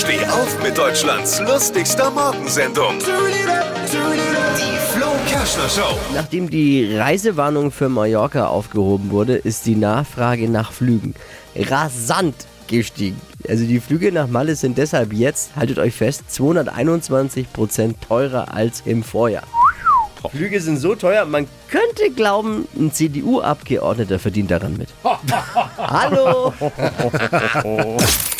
Steh auf mit Deutschlands lustigster Morgensendung. Die Flo Kerschner Show. Nachdem die Reisewarnung für Mallorca aufgehoben wurde, ist die Nachfrage nach Flügen rasant gestiegen. Also die Flüge nach Malle sind deshalb jetzt, haltet euch fest, 221% teurer als im Vorjahr. Flüge sind so teuer, man könnte glauben, ein CDU-Abgeordneter verdient daran mit. Hallo!